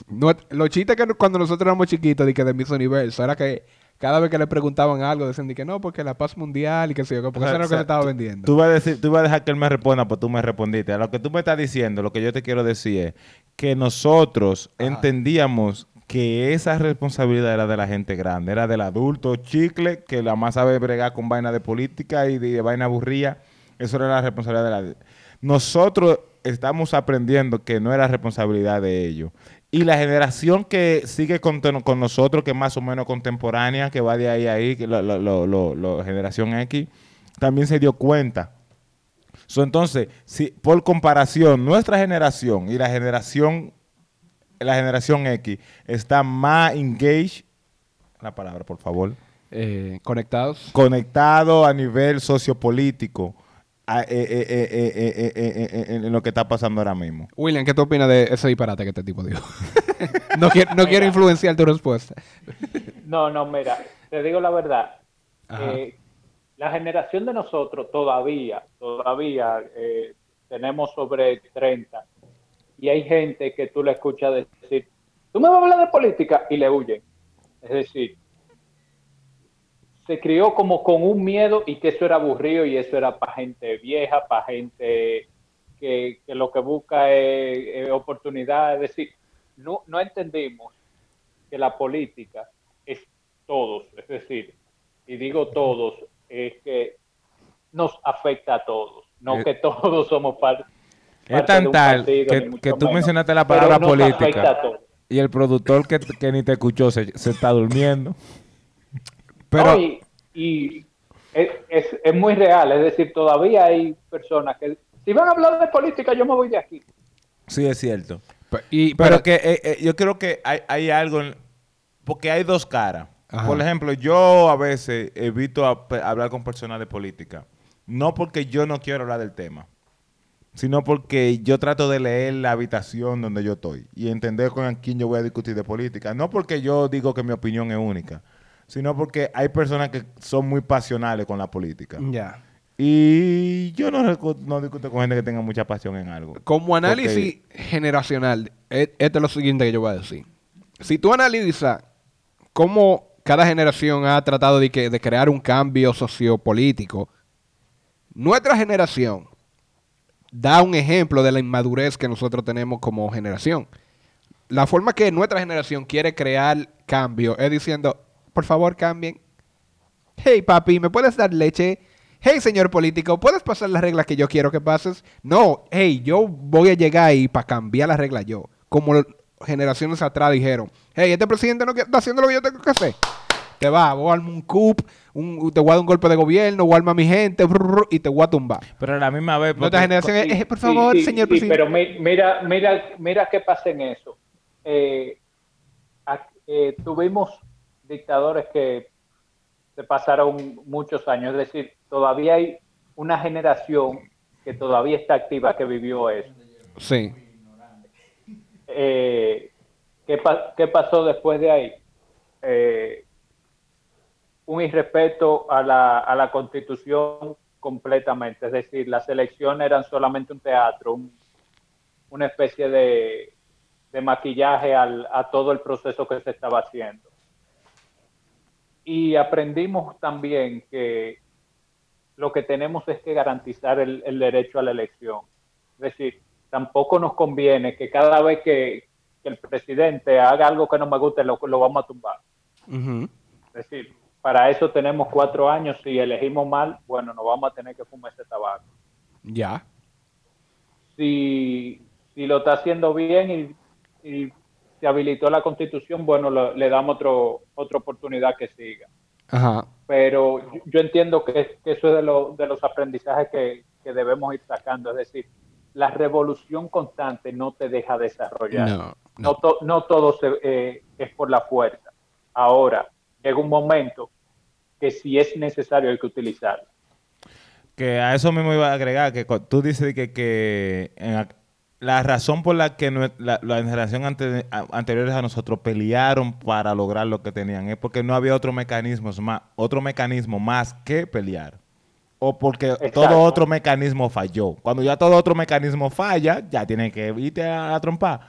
Nuet- los chistes que cuando nosotros éramos chiquitos de que de Miss Universo era que cada vez que le preguntaban algo decían de que no, porque la paz mundial y que sé yo, porque eso era lo que se estaba vendiendo. Tú vas, a decir, tú vas a dejar que él me responda, pues tú me respondiste. A lo que tú me estás diciendo, lo que yo te quiero decir es que nosotros entendíamos que esa responsabilidad era de la gente grande, era del adulto chicle que la más sabe bregar con vaina de política y de, vaina aburrida. Eso era la responsabilidad de la... Nosotros estamos aprendiendo que no era responsabilidad de ellos. Y la generación que sigue con, con nosotros, que es más o menos contemporánea, que va de ahí a ahí, que la lo, lo- lo- lo- generación X, también se dio cuenta. So, entonces, si, por comparación, nuestra generación y la generación, la generación X está más engaged, la palabra por favor, Eh, conectados. conectado a nivel sociopolítico en lo que está pasando ahora mismo. William, ¿qué tú opinas de ese disparate que este tipo dijo? no quiero, no quiero influenciar tu respuesta. no, no, mira, te digo la verdad. la generación de nosotros todavía, todavía tenemos sobre 30 y hay gente que tú le escuchas decir, tú me vas a hablar de política y le huyen. Es decir, se crió como con un miedo y que eso era aburrido y eso era para gente vieja, para gente que, que lo que busca es, es oportunidad. Es decir, no, no entendimos que la política es todos, es decir, y digo todos, es que nos afecta a todos, no Eh, que todos somos par- Es parte tan tal partido, que, que tú menos, mencionaste la palabra política y el productor que, que ni te escuchó se, se está durmiendo. Pero, No, y y es, es- muy real, es decir, todavía hay personas que, si van a hablar de política, yo me voy de aquí. Sí, es cierto. pe- y, Pero, pero, que eh, eh, yo creo que hay, hay algo, en- porque hay dos caras. Ajá. Por ejemplo, yo a veces evito a- hablar con personas de política, no porque yo no quiero hablar del tema, sino porque yo trato de leer la habitación donde yo estoy y entender con quién yo voy a discutir de política. No porque yo digo que mi opinión es única, sino porque hay personas que son muy pasionales con la política. ya. Y yo no, no discuto con gente que tenga mucha pasión en algo. Como análisis generacional, e- esto es lo siguiente que yo voy a decir. Si tú analizas cómo cada generación ha tratado de, que- de crear un cambio sociopolítico, nuestra generación da un ejemplo de la inmadurez que nosotros tenemos como generación. La forma que nuestra generación quiere crear cambio es diciendo, por favor cambien. Hey papi, ¿me puedes dar leche? Hey señor político, ¿puedes pasar las reglas que yo quiero que pases? No, hey, yo voy a llegar ahí para cambiar las reglas yo. Como generaciones atrás dijeron, hey, este presidente no que- está haciendo lo que yo tengo que hacer. Te va, voy a armar un coup, un, te voy a dar un golpe de gobierno, voy a armar a mi gente brr, y te voy a tumbar. Pero a la misma vez... Nuestra porque- generación es, eh, por favor, sí, señor sí, presidente. pero mi- mira, mira, mira qué pasa en eso. Eh, eh, tuvimos dictadores que se pasaron muchos años, es decir, todavía hay una generación que todavía está activa que vivió eso. Sí. Eh, ¿qué, pa- qué pasó después de ahí? Eh, un irrespeto a la, a la constitución completamente, es decir, las elecciones eran solamente un teatro, un- una especie de, de maquillaje al- a todo el proceso que se estaba haciendo. Y aprendimos también que lo que tenemos es que garantizar el, el derecho a la elección. Es decir, tampoco nos conviene que cada vez que, que el presidente haga algo que no me guste, lo, lo vamos a tumbar. Es decir, para eso tenemos cuatro años. Si elegimos mal, bueno, nos vamos a tener que fumar ese tabaco. Ya. Si, si lo está haciendo bien y, y se habilitó la constitución, bueno, lo- le damos otro, otra oportunidad que siga. Ajá. Pero yo, yo entiendo que, que eso es de, lo- de los aprendizajes que, que debemos ir sacando. Es decir, la revolución constante no te deja desarrollar. No, No, no. to- no todo se- eh, es por la fuerza. Ahora, llega un momento que si es necesario hay que utilizarlo. Que a eso mismo iba a agregar, que tú dices que, que en la razón por la que nue- la, la generación ante- a- anteriores a nosotros pelearon para lograr lo que tenían es porque no había otro mecanismo más, otro mecanismo más que pelear. o porque Exacto. todo otro mecanismo falló. Cuando ya todo otro mecanismo falla, ya tiene que irte a, a trompar.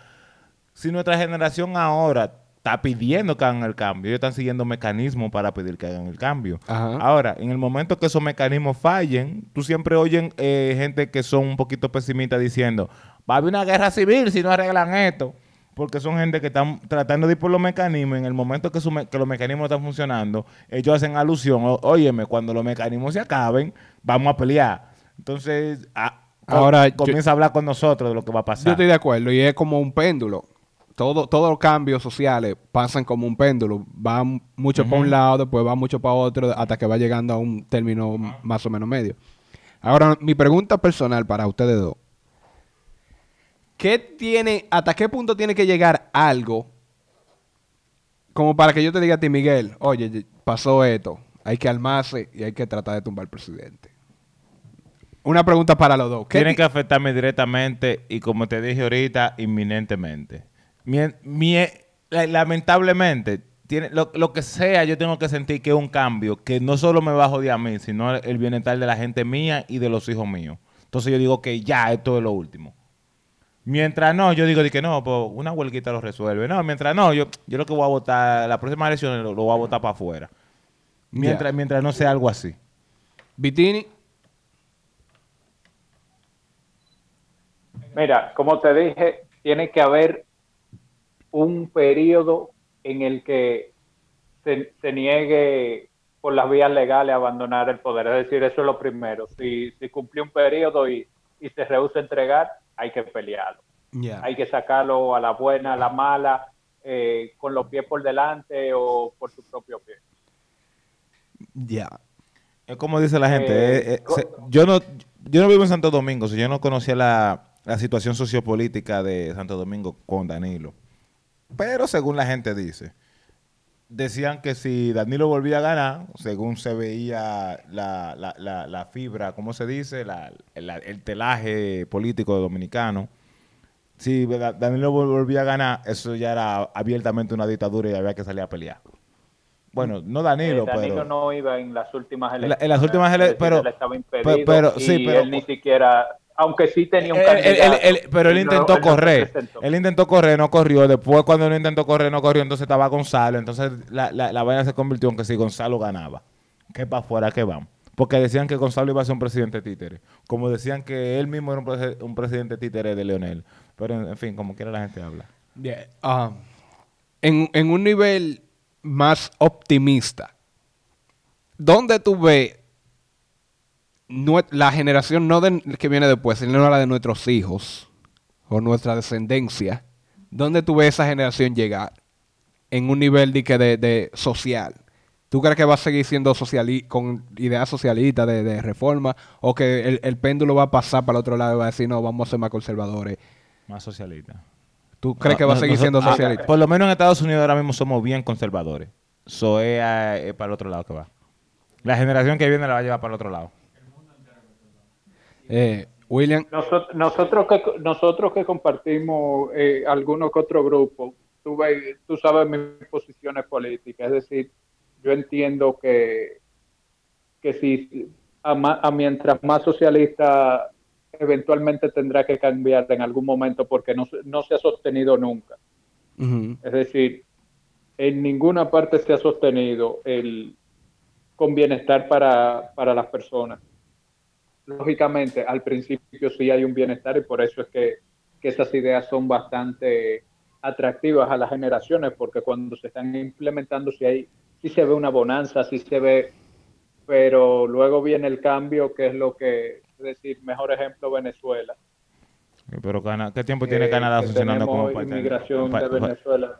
Si nuestra generación ahora está pidiendo que hagan el cambio, ellos están siguiendo mecanismos para pedir que hagan el cambio. Ajá. Ahora, en el momento que esos mecanismos fallen, tú siempre oyen eh, gente que son un poquito pesimistas diciendo, va a haber una guerra civil si no arreglan esto. Porque son gente que están tratando de ir por los mecanismos. En el momento que, su me- que los mecanismos están funcionando, ellos hacen alusión, "Ó- óyeme, cuando los mecanismos se acaben, vamos a pelear. Entonces, a- Ahora, yo- comienza a hablar con nosotros de lo que va a Yo pasar. estoy de acuerdo y es como un péndulo. Todo, todos los cambios sociales pasan como un péndulo. Van mucho para un lado, después van mucho para otro, hasta que va llegando a un término más o menos medio. Ahora, mi pregunta personal para ustedes dos. ¿Qué tiene, hasta qué punto tiene que llegar algo como para que yo te diga a ti, Miguel, oye, pasó esto, hay que armarse y hay que tratar de tumbar al presidente? Una pregunta para los dos. ¿Qué Tienen ti- que afectarme directamente y como te dije ahorita, inminentemente. Lamentablemente, tiene, lo, lo que sea, yo tengo que sentir que es un cambio que no solo me va a joder a mí, sino el bienestar de la gente mía y de los hijos míos. Entonces yo digo que ya, esto es lo último. Mientras no, yo digo de que no, pues una huelguita lo resuelve. No, mientras no, yo, yo lo que voy a votar, la próxima elección lo, lo voy a votar para afuera. Mientras, mientras no sea algo así. Vitini, Mira, como te dije, tiene que haber un periodo en el que se, se niegue por las vías legales a abandonar el poder. Es decir, eso es lo primero. Si, si cumplió un periodo y, y se rehúsa a entregar, hay que pelearlo. ya. Hay que sacarlo a la buena, a la mala, eh, con los pies por delante o por su propio pie. Ya. Es como dice la gente. Eh, eh, se- yo no yo no vivo en Santo Domingo, so yo no conocía la, la situación sociopolítica de Santo Domingo con Danilo. Pero según la gente dice, decían que si Danilo volvía a ganar, según se veía la, la, la, la fibra, ¿cómo se dice? El telaje político dominicano. Si Da- Danilo vol- volvía a ganar, eso ya era abiertamente una dictadura y había que salir a pelear. Bueno, no Danilo, Eh, Danilo pero... no iba en las últimas elecciones. en las últimas es ele- decir, pero- él estaba impedido pero- pero- sí, y pero- él ni siquiera, aunque sí tenía un Él- él- él- él- pero él intentó no correr. Él intentó correr, no corrió. Después, cuando él intentó correr, no corrió. Entonces estaba Gonzalo. Entonces la, la, la vaina se convirtió en que si Gonzalo ganaba, que para afuera que van. Porque decían que Gonzalo iba a ser un presidente títere. Como decían que él mismo era un, presidente títere de Leonel. Pero en, en fin, como quiera la gente habla. Ah, en, en un nivel más optimista, ¿dónde tú ves la generación no de- que viene después, sino la de nuestros hijos o nuestra descendencia? ¿Dónde tú ves esa generación llegar en un nivel de, de, de social? ¿Tú crees que va a seguir siendo sociali con ideas socialistas de, de reforma o que el, el péndulo va a pasar para el otro lado y va a decir, no, vamos a ser más conservadores? Más socialista. ¿Tú crees que va a seguir siendo Nosotros- socialista? ah, Por lo menos en Estados Unidos ahora mismo somos bien conservadores. Eso es, eh, es para el otro lado que va. La generación que viene la va a llevar para el otro lado. Eh, William, Nosotros, nosotros que nosotros que compartimos eh, algunos que otro grupo, tú, ves- tú sabes mis posiciones políticas, es decir, yo entiendo que, que si a, ma- a mientras más socialista eventualmente tendrá que cambiar en algún momento porque no, se- no se ha sostenido nunca. Es decir, en ninguna parte se ha sostenido el con bienestar para, para las personas. Lógicamente, al principio sí hay un bienestar y por eso es que, que esas ideas son bastante atractivas a las generaciones, porque cuando se están implementando sí, hay, sí se ve una bonanza, sí se ve, pero luego viene el cambio, que es lo que, es decir, mejor ejemplo Venezuela. Pero ¿qué tiempo tiene eh, Canadá funcionando como país? inmigración de Venezuela.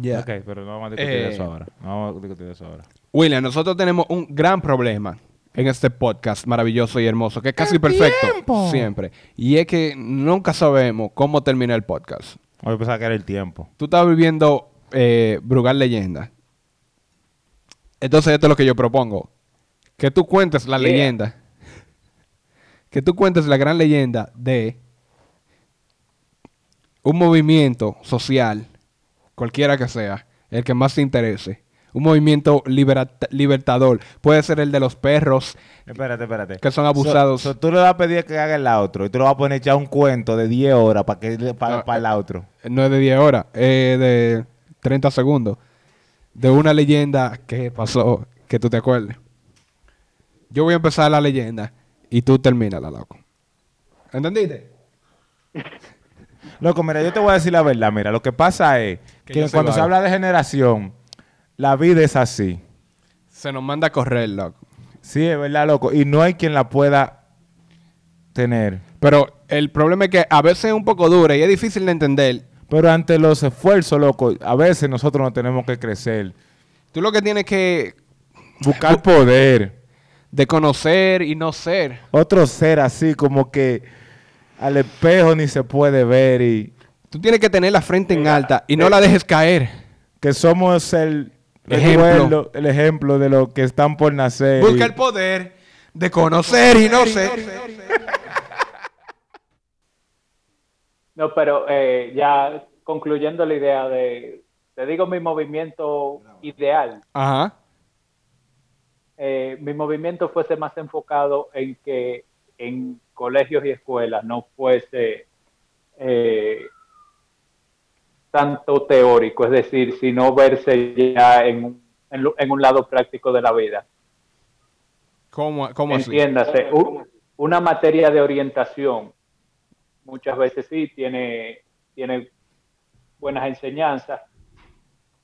ya. Ok, pero no vamos a discutir Eh, eso ahora. No vamos a discutir eso ahora. William, nosotros tenemos un gran problema en este podcast maravilloso y hermoso, que es casi perfecto siempre. Y es que nunca sabemos cómo termina el podcast. Hoy pensaba que era el tiempo. Tú estás viviendo eh, Brugal Leyenda. Entonces esto es lo que yo propongo. Que tú cuentes la Yeah. leyenda. Que tú cuentes la gran leyenda de un movimiento social, cualquiera que sea, el que más te interese. Un movimiento libertador. Puede ser el de los perros. Espérate, espérate. Que son abusados. So- so tú le vas a pedir que haga el outro y tú le vas a poner ya un cuento de 10 horas para que para No, el outro. No es de 10 horas, es de 30 segundos. De una leyenda que pasó, que tú te acuerdes. Yo voy a empezar la leyenda y tú termínala, loco. ¿Entendiste? Loco, mira, yo te voy a decir la verdad. Mira, lo que pasa es Que cuando se habla de generación, la vida es así. Se nos manda a correr, loco. Sí, es verdad, loco. Y no hay quien la pueda tener. Pero el problema es que a veces es un poco dura y es difícil de entender. Pero ante los esfuerzos, loco, a veces nosotros no tenemos que crecer. Tú lo que tienes que Buscar poder. de conocer y no ser. Otro ser así como que al espejo ni se puede ver y Tú tienes que tener la frente en alta y no la dejes caer. que somos el Ejemplo. recuerdo, el ejemplo de los que están por nacer. y- Busca el poder de conocer y no ser. No, pero eh, ya concluyendo la idea de, te digo mi movimiento ideal, Ajá. eh, mi movimiento fuese más enfocado en que en colegios y escuelas no fuese eh, tanto teórico, es decir, sino verse ya en, un- en, en un lado práctico de la vida. ¿Cómo, cómo? Entiéndase, una materia de orientación muchas veces sí tiene, tiene buenas enseñanzas,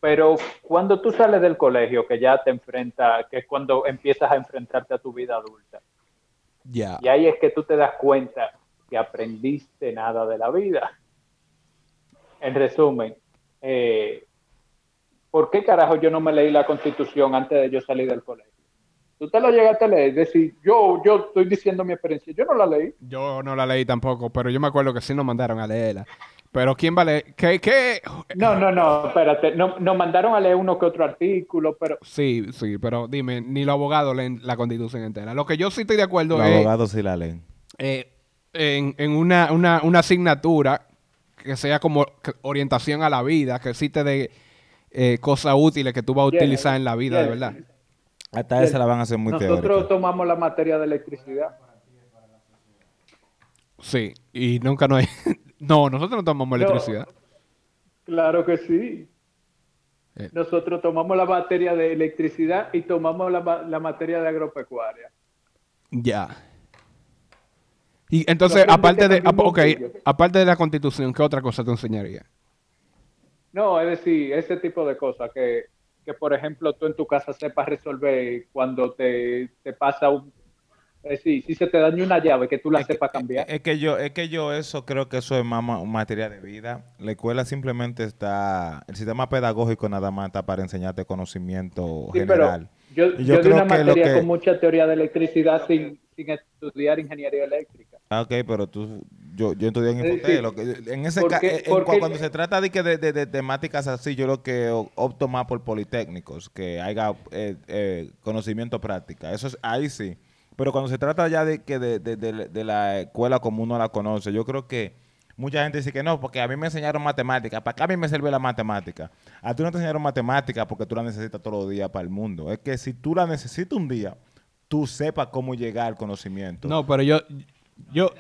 pero cuando tú sales del colegio, que ya te enfrentas, que es cuando empiezas a enfrentarte a tu vida adulta, Ya. y ahí es que tú te das cuenta que aprendiste nada de la vida. En resumen, eh, ¿por qué carajo yo no me leí la constitución antes de yo salir del colegio? Tú te la llegaste a leer, es decir, yo, yo estoy diciendo mi experiencia, yo no la leí. Yo no la leí tampoco, pero yo me acuerdo que sí nos mandaron a leerla. Pero ¿quién va a leer? ¿Qué? qué? No, no, no, espérate, no, nos mandaron a leer uno que otro artículo, pero Sí, sí, pero dime, ni los abogados leen la constitución entera. Lo que yo sí estoy de acuerdo Los es abogados sí la leen. eh, en, en una, una, una asignatura que sea como orientación a la vida, que sí te dé eh, cosas útiles que tú vas a Yeah, utilizar en la vida, de yeah. verdad. Hasta esa la van a hacer muy nosotros teórica. tomamos la materia de electricidad. Sí, y nunca no hay... no, nosotros no tomamos No. electricidad. Claro que sí. Eh. Nosotros tomamos la materia de electricidad y tomamos la, la materia de agropecuaria. Ya. Y entonces, aparte de, bolsillo. aparte de la constitución, ¿qué otra cosa te enseñaría? No, es decir, ese tipo de cosas que, que, por ejemplo, tú en tu casa sepas resolver cuando te, te pasa un... Es decir, si se te daña una llave, que tú la Es que- sepas cambiar. Es que yo, es que yo eso creo que eso es más ma- materia de vida. La escuela simplemente está, el sistema pedagógico nada más está para enseñarte conocimiento Sí, pero general. yo, yo, yo di una que materia que- con mucha teoría de electricidad sin, sin estudiar ingeniería eléctrica. Ah, ok, pero tú, yo, yo estudié en Sí, Infotel. sí. lo que- en ese ¿Por ca- qué- en- por cu- qué- cuando se trata de, que de, de- de temáticas así, yo lo que opto más por politécnicos, que haya eh, eh, conocimiento práctica. Eso es, ahí sí. Pero cuando se trata ya de que de, de- de- de la escuela como uno la conoce, yo creo que mucha gente dice que no, porque a mí me enseñaron matemática. ¿Para qué a mí me sirve la matemática? A ti no te enseñaron matemática porque tú la necesitas todos los días para el mundo. Es que si tú la necesitas un día, tú sepas cómo llegar al conocimiento. No, pero yo, yo,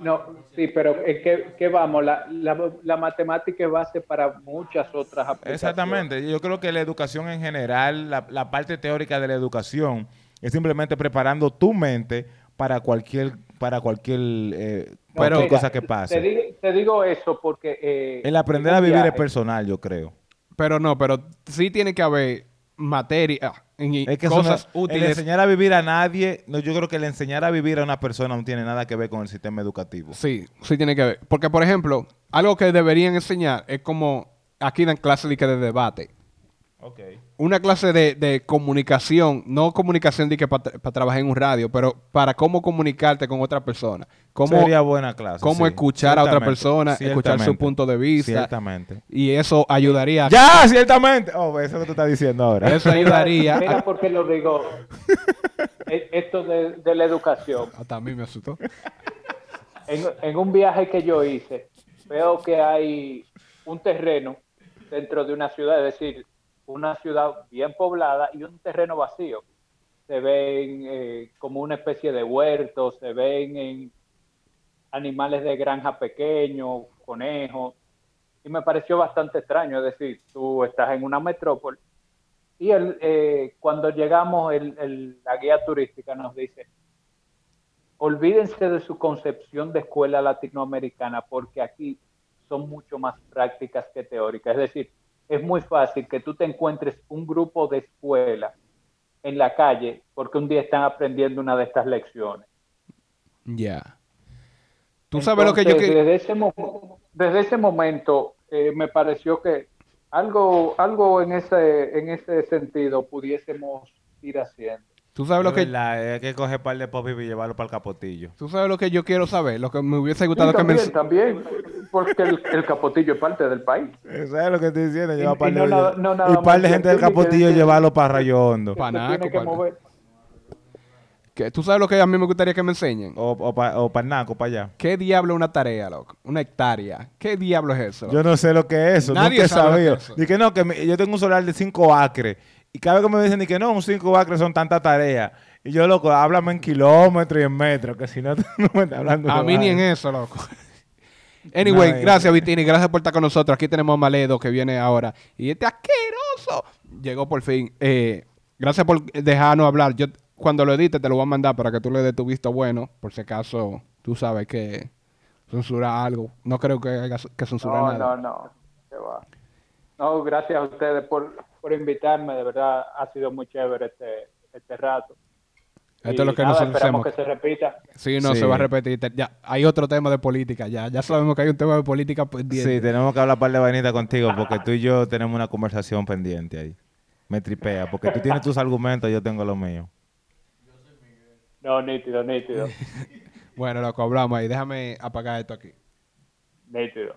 No, sí, pero es que, que vamos, la, la, la matemática es base para muchas otras aplicaciones. Exactamente. Yo creo que la educación en general, la, la parte teórica de la educación, es simplemente preparando tu mente para cualquier, para cualquier, eh, cualquier cosa que Te pase. digo, te digo eso porque... eh, El aprender en a vivir es personal, yo creo. pero no, pero sí tiene que haber materia Es que eso no- cosas el útiles. enseñar a vivir a nadie, no, yo creo que el enseñar a vivir a una persona no tiene nada que ver con el sistema educativo. Sí, sí tiene que ver. Porque, por ejemplo, algo que deberían enseñar es como aquí dan clases de, que Una clase de, de comunicación, no comunicación de que para trabajar en un radio, pero para cómo comunicarte con otra persona. Cómo, Sería buena clase. cómo sí. escuchar a otra persona, escuchar su punto de vista. Ciertamente. Y eso ayudaría. ¡Ya! ¡Ciertamente! Oh, eso es lo que tú estás diciendo ahora. Eso ayudaría. Mira a- por qué lo digo. E- Esto de, de la educación. hasta a mí me asustó. En, en un viaje que yo hice, veo que hay un terreno dentro de una ciudad, es decir, una ciudad bien poblada y un terreno vacío. Se ven eh, como una especie de huerto, se ven en animales de granja pequeños, conejos, y me pareció bastante extraño, es decir, tú estás en una metrópoli y el, eh, cuando llegamos el- el- la guía turística nos dice, olvídense de su concepción de escuela latinoamericana porque aquí son mucho más prácticas que teóricas, es decir, es muy fácil que tú te encuentres un grupo de escuela en la calle porque un día están aprendiendo una de estas lecciones. Ya. Tú sabes lo que yo quiero... Desde ese, desde ese momento eh, me pareció que algo, algo en, ese, en ese sentido pudiésemos ir haciendo. Tú sabes lo Es que... verdad, hay que coger par de pop y llevarlo para el capotillo. Tú sabes lo que yo quiero saber, lo que me hubiese Sí, gustado que me... también, también, porque el, el capotillo es parte del país. ¿Sabes lo que estoy diciendo? Y- Llevar y par de, no nada- no nada y par de gente del capotillo que- llevarlo para Rayo Hondo. Pa- Se Panaco, tiene que mover. que- Tú sabes lo que a mí me gustaría que me enseñen. O, o para pa Naco, para allá. ¿Qué diablo es una tarea, loco? Una hectárea. ¿Qué diablo es eso? Yo no sé lo que es eso. Nadie Nunca he sabe lo que sabido. es eso. Dije, no, que mi- yo tengo un solar de 5 acres. Y cada vez que me dicen ni que no, un 5 acres son tantas tareas. Y yo, loco, háblame en kilómetros y en metros, que si no, tú no me estás hablando A mí ni en eso, loco. Anyway, No, gracias Vitini, gracias por estar con nosotros. Aquí tenemos a Maledo que viene ahora. Y este asqueroso llegó por fin. Eh, gracias por dejarnos hablar. Yo cuando lo edite te lo voy a mandar para que tú le des tu visto bueno. Por si acaso tú sabes que censura algo. No creo que haya que censurar No, nada. no, no. va. No, gracias a ustedes por, por invitarme. De verdad ha sido muy chévere este, este rato. Esto es lo que nada, nosotros esperamos hacemos. que se repita. Sí, no Sí. se va a repetir. Ya, hay otro tema de política. Ya, ya sabemos que hay un tema de política pendiente. Sí, tenemos que hablar par de vainitas contigo porque tú y yo tenemos una conversación pendiente ahí. Me tripea, porque tú tienes tus argumentos y yo tengo los míos. No, nítido, nítido, Bueno, loco, hablamos ahí. Déjame apagar esto aquí. nítido.